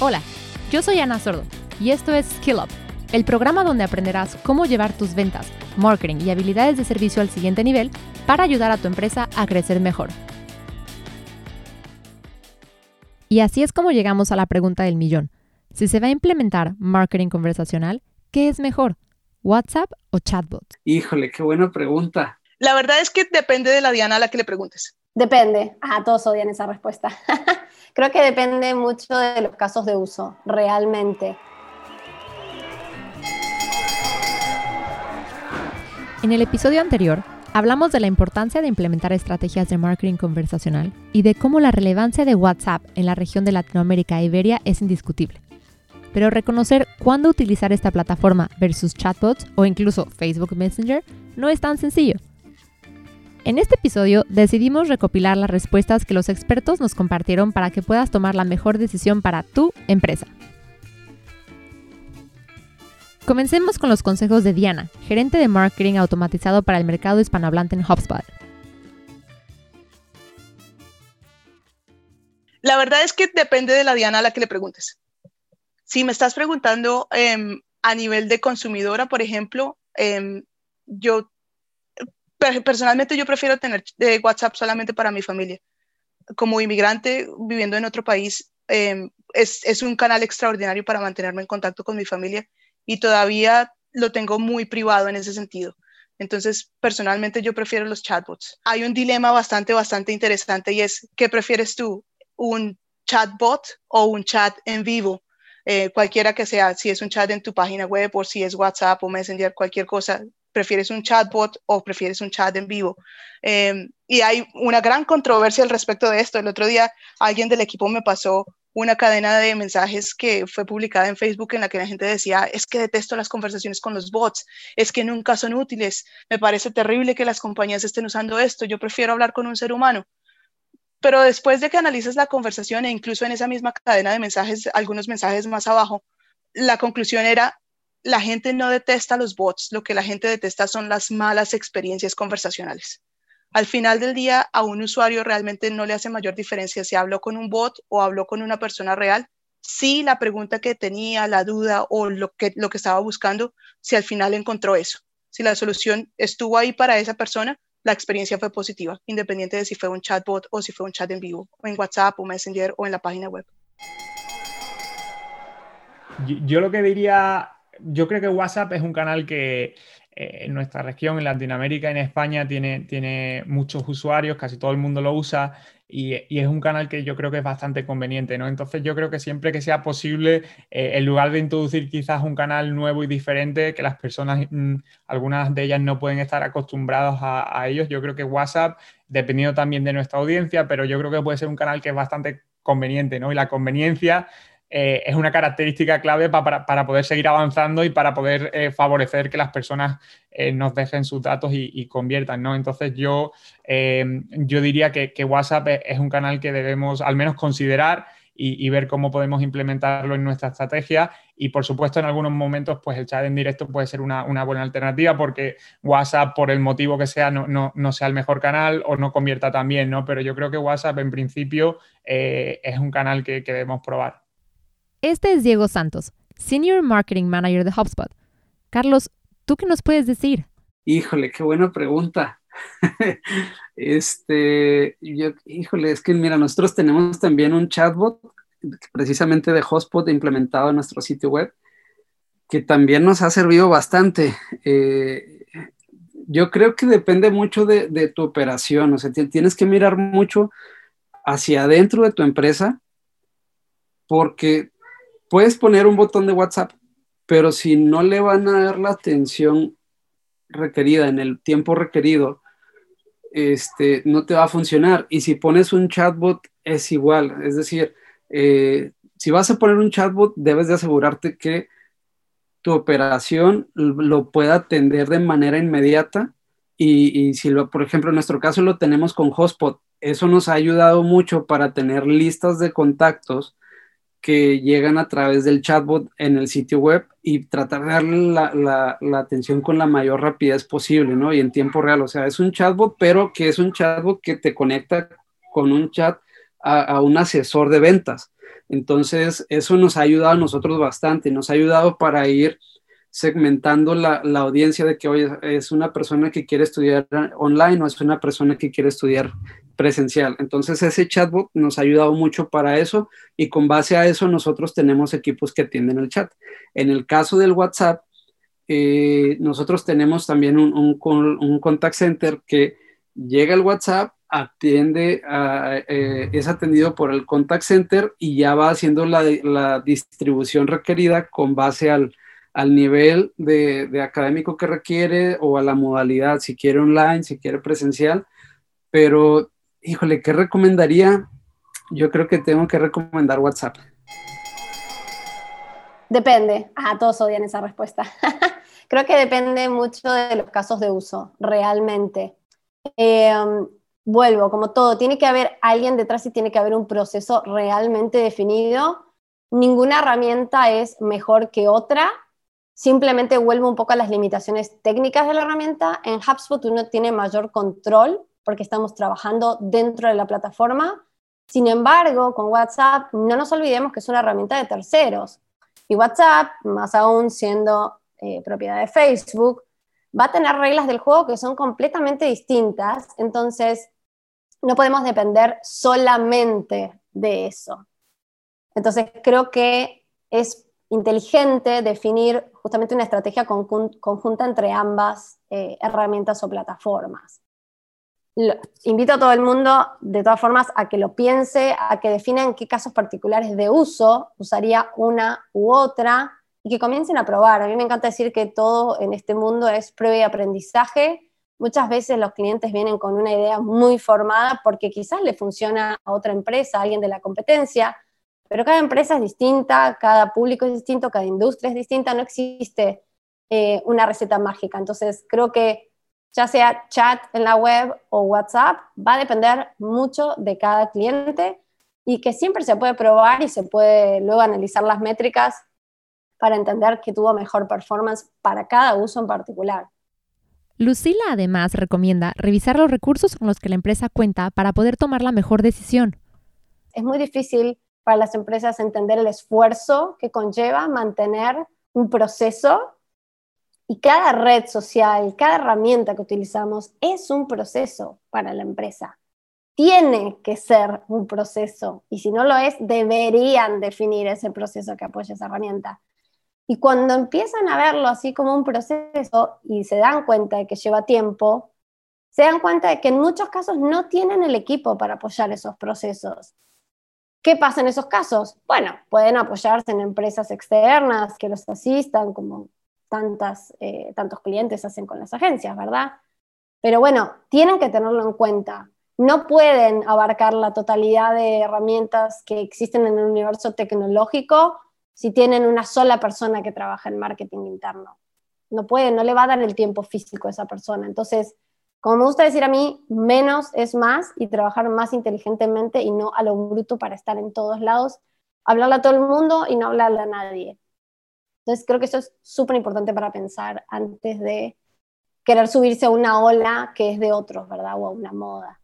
Hola, yo soy Ana Sordo y esto es Skill Up, el programa donde aprenderás cómo llevar tus ventas, marketing y habilidades de servicio al siguiente nivel para ayudar a tu empresa a crecer mejor. Y así es como llegamos a la pregunta del millón. Si se va a implementar marketing conversacional, ¿qué es mejor? ¿WhatsApp o chatbot? Híjole, qué buena pregunta. La verdad es que depende de la Diana a la que le preguntes. Depende. Ah, todos odian esa respuesta. Creo que depende mucho de los casos de uso, realmente. En el episodio anterior, hablamos de la importancia de implementar estrategias de marketing conversacional y de cómo la relevancia de WhatsApp en la región de Latinoamérica e Iberia es indiscutible. Pero reconocer cuándo utilizar esta plataforma versus chatbots o incluso Facebook Messenger no es tan sencillo. En este episodio decidimos recopilar las respuestas que los expertos nos compartieron para que puedas tomar la mejor decisión para tu empresa. Comencemos con los consejos de Diana, gerente de marketing automatizado para el mercado hispanohablante en HubSpot. La verdad es que depende de la Diana a la que le preguntes. Si me estás preguntando em, a nivel de consumidora, por ejemplo, em, yo personalmente yo prefiero tener eh, WhatsApp solamente para mi familia. Como inmigrante viviendo en otro país, em, es, es, un canal extraordinario para mantenerme en contacto con mi familia y todavía lo tengo muy privado en ese sentido. Entonces, personalmente yo prefiero los chatbots. Hay un dilema bastante, bastante interesante y es, ¿qué prefieres tú? ¿Un chatbot o un chat en vivo? Eh, cualquiera que sea, si es un chat en tu página web o si es WhatsApp o Messenger, cualquier cosa, prefieres un chatbot o prefieres un chat en vivo. Em, y hay una gran controversia al respecto de esto. El otro día alguien del equipo me pasó una cadena de mensajes que fue publicada en Facebook en la que la gente decía, es que detesto las conversaciones con los bots, es que nunca son útiles, me parece terrible que las compañías estén usando esto, yo prefiero hablar con un ser humano. Pero después de que analices la conversación e incluso en esa misma cadena de mensajes, algunos mensajes más abajo, la conclusión era, la gente no detesta los bots, lo que la gente detesta son las malas experiencias conversacionales. Al final del día, a un usuario realmente no le hace mayor diferencia si habló con un bot o habló con una persona real. Si la pregunta que tenía, la duda o lo que, lo que estaba buscando, si al final encontró eso. Si la solución estuvo ahí para esa persona, la experiencia fue positiva, independiente de si fue un chatbot o si fue un chat en vivo, o en WhatsApp o Messenger o en la página web. Yo, lo que diría yo creo que WhatsApp es un canal que eh, en nuestra región, en Latinoamérica, en España, tiene, tiene muchos usuarios, casi todo el mundo lo usa y, es un canal que yo creo que es bastante conveniente, ¿no? Entonces yo creo que siempre que sea posible, eh, en lugar de introducir quizás un canal nuevo y diferente, que las personas, mm, algunas de ellas no pueden estar acostumbrados a, a ellos, yo creo que WhatsApp, dependiendo también de nuestra audiencia, pero yo creo que puede ser un canal que es bastante conveniente, ¿no? Y la conveniencia eh, es una característica clave para, poder seguir avanzando y para poder eh, favorecer que las personas eh, nos dejen sus datos y, conviertan, ¿no? Entonces yo, yo diría que, WhatsApp es, un canal que debemos al menos considerar y, ver cómo podemos implementarlo en nuestra estrategia. Y por supuesto, en algunos momentos, pues el chat en directo puede ser una, buena alternativa porque WhatsApp, por el motivo que sea, no, sea el mejor canal o no convierta tan bien, ¿no? Pero yo creo que WhatsApp en principio es un canal que debemos probar. Este es Diego Santos, Senior Marketing Manager de HubSpot. Carlos, ¿tú qué nos puedes decir? Híjole, qué buena pregunta. este, híjole, es que mira, nosotros tenemos también un chatbot precisamente de HubSpot implementado en nuestro sitio web que también nos ha servido bastante. Eh, yo creo que depende mucho de, tu operación, o sea, tienes que mirar mucho hacia adentro de tu empresa porque puedes poner un botón de WhatsApp, pero si no le van a dar la atención requerida en el tiempo requerido, este, no te va a funcionar. Y si pones un chatbot, es igual. Es decir, eh, si vas a poner un chatbot, debes de asegurarte que tu operación lo pueda atender de manera inmediata. Y, y si, lo, por ejemplo, en nuestro caso lo tenemos con Hotspot, eso nos ha ayudado mucho para tener listas de contactos que llegan a través del chatbot en el sitio web y tratar de darle la, atención con la mayor rapidez posible, ¿no? Y en tiempo real, o sea, es un chatbot, pero que es un chatbot que te conecta con un chat a, un asesor de ventas. Entonces, eso nos ha ayudado a nosotros bastante, nos ha ayudado para ir segmentando la, la, audiencia de que hoy es una persona que quiere estudiar online o es una persona que quiere estudiar presencial. Entonces ese chatbot nos ha ayudado mucho para eso y con base a eso nosotros tenemos equipos que atienden el chat. En el caso del WhatsApp, eh, nosotros tenemos también un, un, contact center que llega el WhatsApp, atiende, eh, es atendido por el contact center y ya va haciendo la, la distribución requerida con base al, al nivel de, de, académico que requiere o a la modalidad, si quiere online, si quiere presencial. Pero, híjole, ¿qué recomendaría? Yo creo que tengo que recomendar WhatsApp. Depende. Ah, todos odian esa respuesta. creo que depende mucho de los casos de uso, realmente. Eh, vuelvo, como todo, tiene que haber alguien detrás y tiene que haber un proceso realmente definido. Ninguna herramienta es mejor que otra, simplemente vuelvo un poco a las limitaciones técnicas de la herramienta. En HubSpot uno tiene mayor control porque estamos trabajando dentro de la plataforma. Sin embargo, con WhatsApp no nos olvidemos que es una herramienta de terceros. Y WhatsApp, más aún siendo eh, propiedad de Facebook, va a tener reglas del juego que son completamente distintas. Entonces, no podemos depender solamente de eso. Entonces, creo que es inteligente definir justamente una estrategia conjunta entre ambas eh, herramientas o plataformas. Invito a todo el mundo, de todas formas, a que lo piense, a que defina en qué casos particulares de uso usaría una u otra y que comiencen a probar. A mí me encanta decir que todo en este mundo es prueba y aprendizaje Muchas veces los clientes vienen con una idea muy formada porque quizás le funciona a otra empresa, a alguien de la competencia, pero cada empresa es distinta, cada público es distinto, cada industria es distinta, no existe eh, una receta mágica. Entonces, creo que ya sea chat en la web o WhatsApp, va a depender mucho de cada cliente y que siempre se puede probar y se puede luego analizar las métricas para entender que tuvo mejor performance para cada uso en particular. Lucila además recomienda revisar los recursos con los que la empresa cuenta para poder tomar la mejor decisión. Es muy difícil para las empresas entender el esfuerzo que conlleva mantener un proceso y cada red social, cada herramienta que utilizamos es un proceso para la empresa. Tiene que ser un proceso y si no lo es, deberían definir ese proceso que apoya esa herramienta. Y cuando empiezan a verlo así como un proceso y se dan cuenta de que lleva tiempo, se dan cuenta de que en muchos casos no tienen el equipo para apoyar esos procesos. ¿Qué pasa en esos casos? Bueno, pueden apoyarse en empresas externas que los asistan, como tantas, eh, tantos clientes hacen con las agencias, ¿verdad? Pero bueno, tienen que tenerlo en cuenta. No pueden abarcar la totalidad de herramientas que existen en el universo tecnológico si tienen una sola persona que trabaja en marketing interno. No puede, no le va a dar el tiempo físico a esa persona. Entonces, como me gusta decir a mí, menos es más y trabajar más inteligentemente y no a lo bruto para estar en todos lados, hablarle a todo el mundo y no hablarle a nadie. Entonces, creo que eso es súper importante para pensar antes de querer subirse a una ola que es de otros, ¿verdad? O a una moda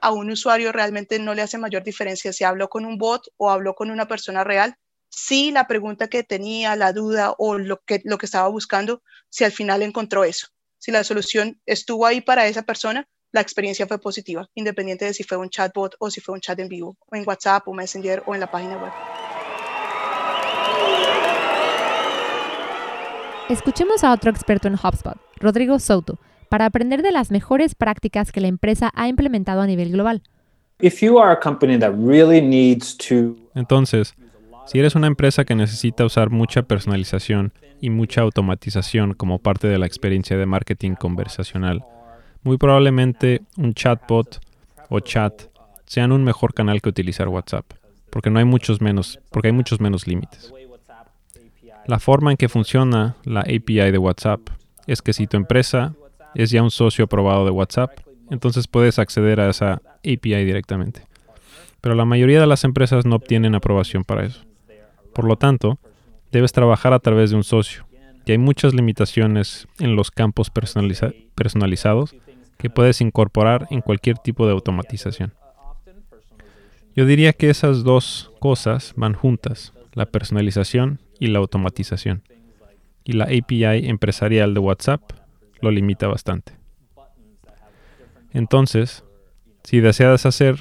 a un usuario realmente no le hace mayor diferencia si habló con un bot o habló con una persona real. Si la pregunta que tenía, la duda o lo que, lo que estaba buscando, si al final encontró eso. Si la solución estuvo ahí para esa persona, la experiencia fue positiva, independiente de si fue un chatbot o si fue un chat en vivo, o en WhatsApp o Messenger o en la página web. Escuchemos a otro experto en HubSpot, Rodrigo Souto, para aprender de las mejores prácticas que la empresa ha implementado a nivel global. Entonces, si eres una empresa que necesita usar mucha personalización y mucha automatización como parte de la experiencia de marketing conversacional, muy probablemente un chatbot o chat sean un mejor canal que utilizar WhatsApp, porque no hay muchos menos, porque hay muchos menos límites. La forma en que funciona la API de WhatsApp es que si tu empresa es ya un socio aprobado de WhatsApp, entonces puedes acceder a esa API directamente. Pero la mayoría de las empresas no obtienen aprobación para eso. Por lo tanto, debes trabajar a través de un socio, y hay muchas limitaciones en los campos personalizados que puedes incorporar en cualquier tipo de automatización. Yo diría que esas dos cosas van juntas, la personalización y la automatización. Y la API empresarial de WhatsApp lo limita bastante. Entonces, si deseas hacer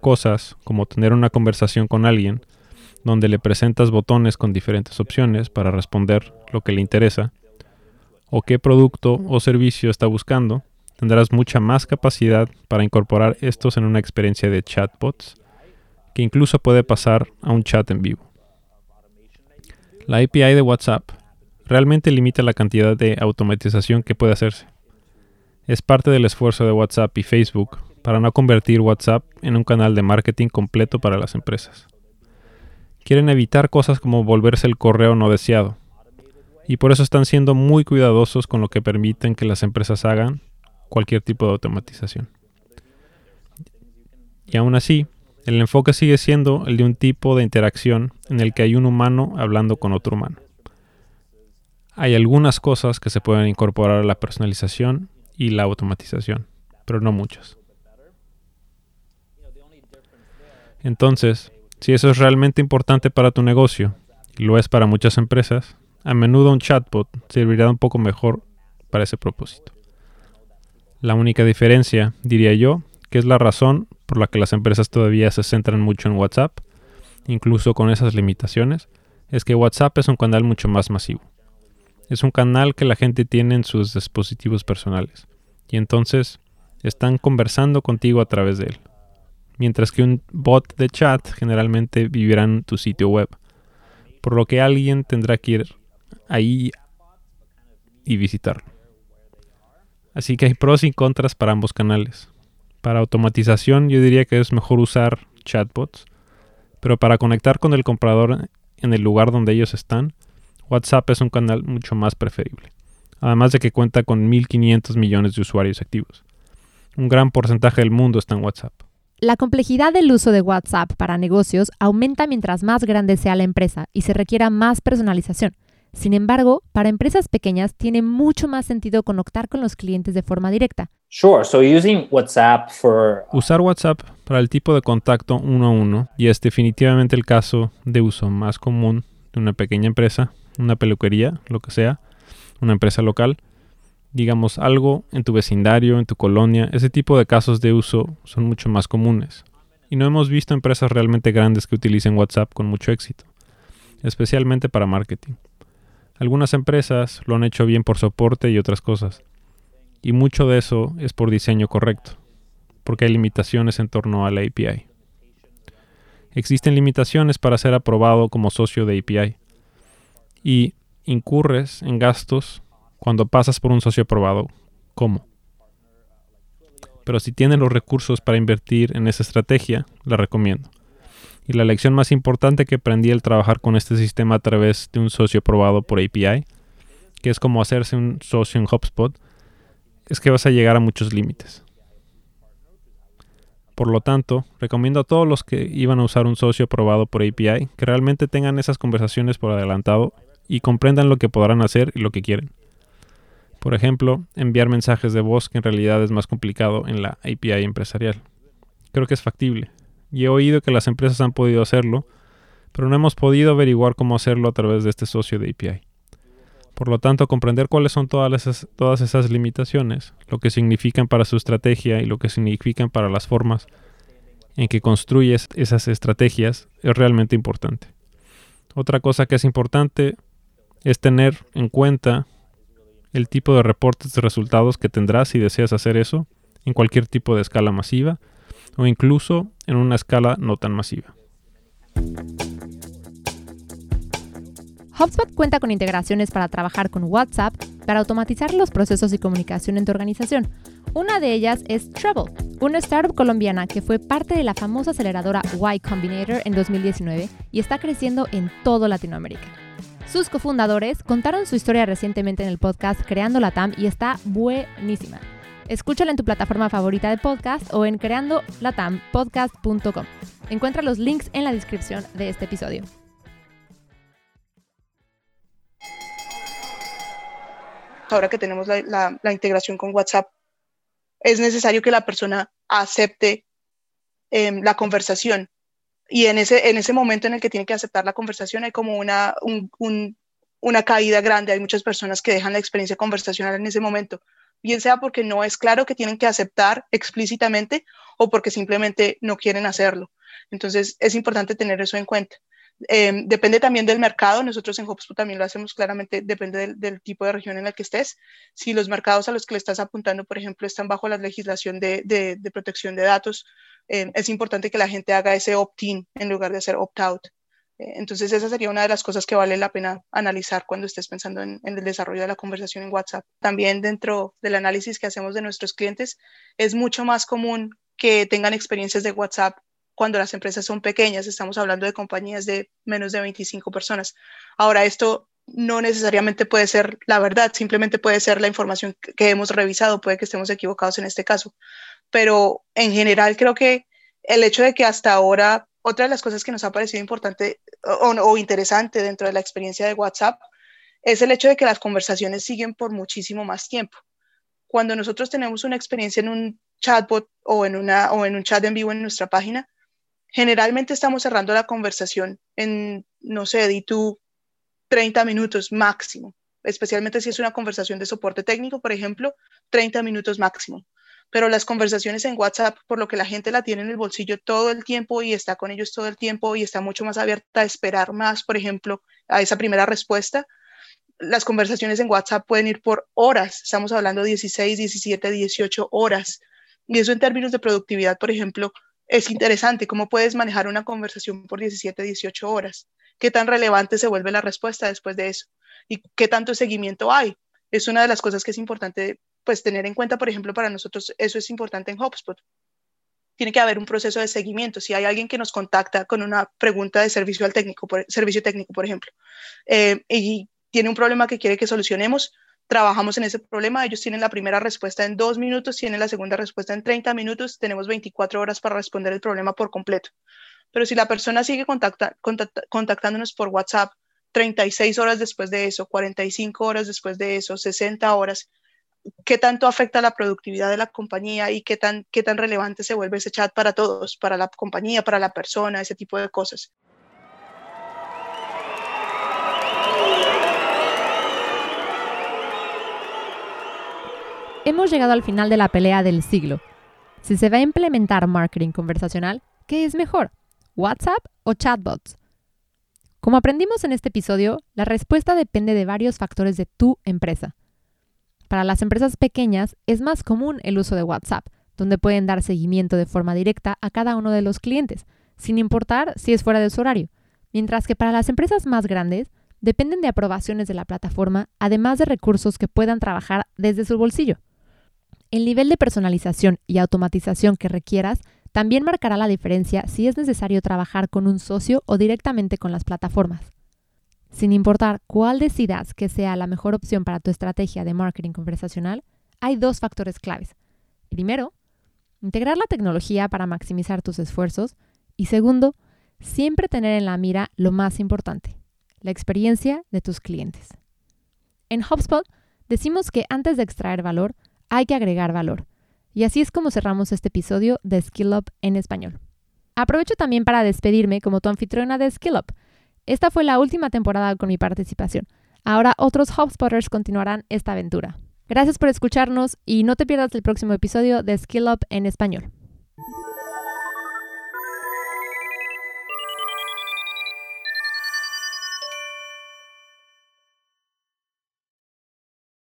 cosas como tener una conversación con alguien, donde le presentas botones con diferentes opciones para responder lo que le interesa, o qué producto o servicio está buscando, tendrás mucha más capacidad para incorporar estos en una experiencia de chatbots, que incluso puede pasar a un chat en vivo. La API de WhatsApp realmente limita la cantidad de automatización que puede hacerse. Es parte del esfuerzo de WhatsApp y Facebook para no convertir WhatsApp en un canal de marketing completo para las empresas. Quieren evitar cosas como volverse el correo no deseado, y por eso están siendo muy cuidadosos con lo que permiten que las empresas hagan cualquier tipo de automatización. Y aún así, el enfoque sigue siendo el de un tipo de interacción en el que hay un humano hablando con otro humano. Hay algunas cosas que se pueden incorporar a la personalización y la automatización, pero no muchas. Entonces, si eso es realmente importante para tu negocio, y lo es para muchas empresas, a menudo un chatbot servirá un poco mejor para ese propósito. La única diferencia, diría yo, que es la razón por la que las empresas todavía se centran mucho en WhatsApp, incluso con esas limitaciones, es que WhatsApp es un canal mucho más masivo. Es un canal que la gente tiene en sus dispositivos personales, y entonces están conversando contigo a través de él mientras que un bot de chat generalmente vivirá en tu sitio web, por lo que alguien tendrá que ir ahí y visitarlo. Así que hay pros y contras para ambos canales. Para automatización yo diría que es mejor usar chatbots, pero para conectar con el comprador en el lugar donde ellos están, WhatsApp es un canal mucho más preferible, además de que cuenta con 1.500 millones de usuarios activos. Un gran porcentaje del mundo está en WhatsApp. La complejidad del uso de WhatsApp para negocios aumenta mientras más grande sea la empresa y se requiera más personalización. Sin embargo, para empresas pequeñas tiene mucho más sentido conectar con los clientes de forma directa. Usar WhatsApp para el tipo de contacto uno a uno y es definitivamente el caso de uso más común de una pequeña empresa, una peluquería, lo que sea, una empresa local digamos, algo en tu vecindario, en tu colonia, ese tipo de casos de uso son mucho más comunes. Y no hemos visto empresas realmente grandes que utilicen WhatsApp con mucho éxito, especialmente para marketing. Algunas empresas lo han hecho bien por soporte y otras cosas. Y mucho de eso es por diseño correcto, porque hay limitaciones en torno a la API. Existen limitaciones para ser aprobado como socio de API. Y incurres en gastos cuando pasas por un socio aprobado, ¿cómo? Pero si tienes los recursos para invertir en esa estrategia, la recomiendo. Y la lección más importante que aprendí al trabajar con este sistema a través de un socio aprobado por API, que es como hacerse un socio en HubSpot, es que vas a llegar a muchos límites. Por lo tanto, recomiendo a todos los que iban a usar un socio aprobado por API que realmente tengan esas conversaciones por adelantado y comprendan lo que podrán hacer y lo que quieren. Por ejemplo, enviar mensajes de voz que en realidad es más complicado en la API empresarial. Creo que es factible. Y he oído que las empresas han podido hacerlo, pero no hemos podido averiguar cómo hacerlo a través de este socio de API. Por lo tanto, comprender cuáles son todas esas, todas esas limitaciones, lo que significan para su estrategia y lo que significan para las formas en que construyes esas estrategias es realmente importante. Otra cosa que es importante es tener en cuenta el tipo de reportes de resultados que tendrás si deseas hacer eso en cualquier tipo de escala masiva o incluso en una escala no tan masiva. HubSpot cuenta con integraciones para trabajar con WhatsApp para automatizar los procesos de comunicación en tu organización. Una de ellas es Treble, una startup colombiana que fue parte de la famosa aceleradora Y Combinator en 2019 y está creciendo en todo Latinoamérica. Sus cofundadores contaron su historia recientemente en el podcast Creando la TAM y está buenísima. Escúchala en tu plataforma favorita de podcast o en creandolatampodcast.com. Encuentra los links en la descripción de este episodio. Ahora que tenemos la, integración con WhatsApp, es necesario que la persona acepte em, la conversación y en ese, en ese momento en el que tiene que aceptar la conversación hay como una, una caída grande. Hay muchas personas que dejan la experiencia conversacional en ese momento, bien sea porque no es claro que tienen que aceptar explícitamente o porque simplemente no quieren hacerlo. Entonces es importante tener eso en cuenta. Em, depende también del mercado. Nosotros en HubSpot también lo hacemos claramente, depende del, tipo de región en la que estés. Si los mercados a los que le estás apuntando, por ejemplo, están bajo la legislación de, protección de datos, em, es importante que la gente haga ese opt-in en lugar de hacer opt-out. Eh, entonces, esa sería una de las cosas que vale la pena analizar cuando estés pensando en, en, el desarrollo de la conversación en WhatsApp. También dentro del análisis que hacemos de nuestros clientes, es mucho más común que tengan experiencias de WhatsApp cuando las empresas son pequeñas, estamos hablando de compañías de menos de 25 personas. Ahora, esto no necesariamente puede ser la verdad, simplemente puede ser la información que hemos revisado, puede que estemos equivocados en este caso, pero en general creo que el hecho de que hasta ahora, otra de las cosas que nos ha parecido importante o, interesante dentro de la experiencia de WhatsApp es el hecho de que las conversaciones siguen por muchísimo más tiempo. Cuando nosotros tenemos una experiencia en un chatbot o en, una, o en un chat en vivo en nuestra página, Generalmente estamos cerrando la conversación en, no sé, di tú 30 minutos máximo, especialmente si es una conversación de soporte técnico, por ejemplo, 30 minutos máximo. Pero las conversaciones en WhatsApp, por lo que la gente la tiene en el bolsillo todo el tiempo y está con ellos todo el tiempo y está mucho más abierta a esperar más, por ejemplo, a esa primera respuesta, las conversaciones en WhatsApp pueden ir por horas, estamos hablando de 16, 17, 18 horas. Y eso en términos de productividad, por ejemplo, es interesante cómo puedes manejar una conversación por 17, 18 horas. ¿Qué tan relevante se vuelve la respuesta después de eso? ¿Y qué tanto seguimiento hay? Es una de las cosas que es importante pues tener en cuenta, por ejemplo, para nosotros eso es importante en HubSpot. Tiene que haber un proceso de seguimiento. Si hay alguien que nos contacta con una pregunta de servicio al técnico, por, servicio técnico, por ejemplo, eh, y tiene un problema que quiere que solucionemos, trabajamos en ese problema. Ellos tienen la primera respuesta en dos minutos, tienen la segunda respuesta en 30 minutos, tenemos 24 horas para responder el problema por completo. Pero si la persona sigue contactándonos por WhatsApp 36 horas después de eso, 45 horas después de eso, 60 horas, ¿qué tanto afecta la productividad de la compañía y qué tan, qué tan relevante se vuelve ese chat para todos, para la compañía, para la persona, ese tipo de cosas? Hemos llegado al final de la pelea del siglo. Si se va a implementar marketing conversacional, ¿qué es mejor? ¿WhatsApp o chatbots? Como aprendimos en este episodio, la respuesta depende de varios factores de tu empresa. Para las empresas pequeñas es más común el uso de WhatsApp, donde pueden dar seguimiento de forma directa a cada uno de los clientes, sin importar si es fuera de su horario, mientras que para las empresas más grandes dependen de aprobaciones de la plataforma, además de recursos que puedan trabajar desde su bolsillo. El nivel de personalización y automatización que requieras también marcará la diferencia si es necesario trabajar con un socio o directamente con las plataformas. Sin importar cuál decidas que sea la mejor opción para tu estrategia de marketing conversacional, hay dos factores claves. Primero, integrar la tecnología para maximizar tus esfuerzos y segundo, siempre tener en la mira lo más importante, la experiencia de tus clientes. En HubSpot decimos que antes de extraer valor, hay que agregar valor. Y así es como cerramos este episodio de Skill Up en español. Aprovecho también para despedirme como tu anfitriona de Skill Up. Esta fue la última temporada con mi participación. Ahora otros HubSpotters continuarán esta aventura. Gracias por escucharnos y no te pierdas el próximo episodio de Skill Up en español.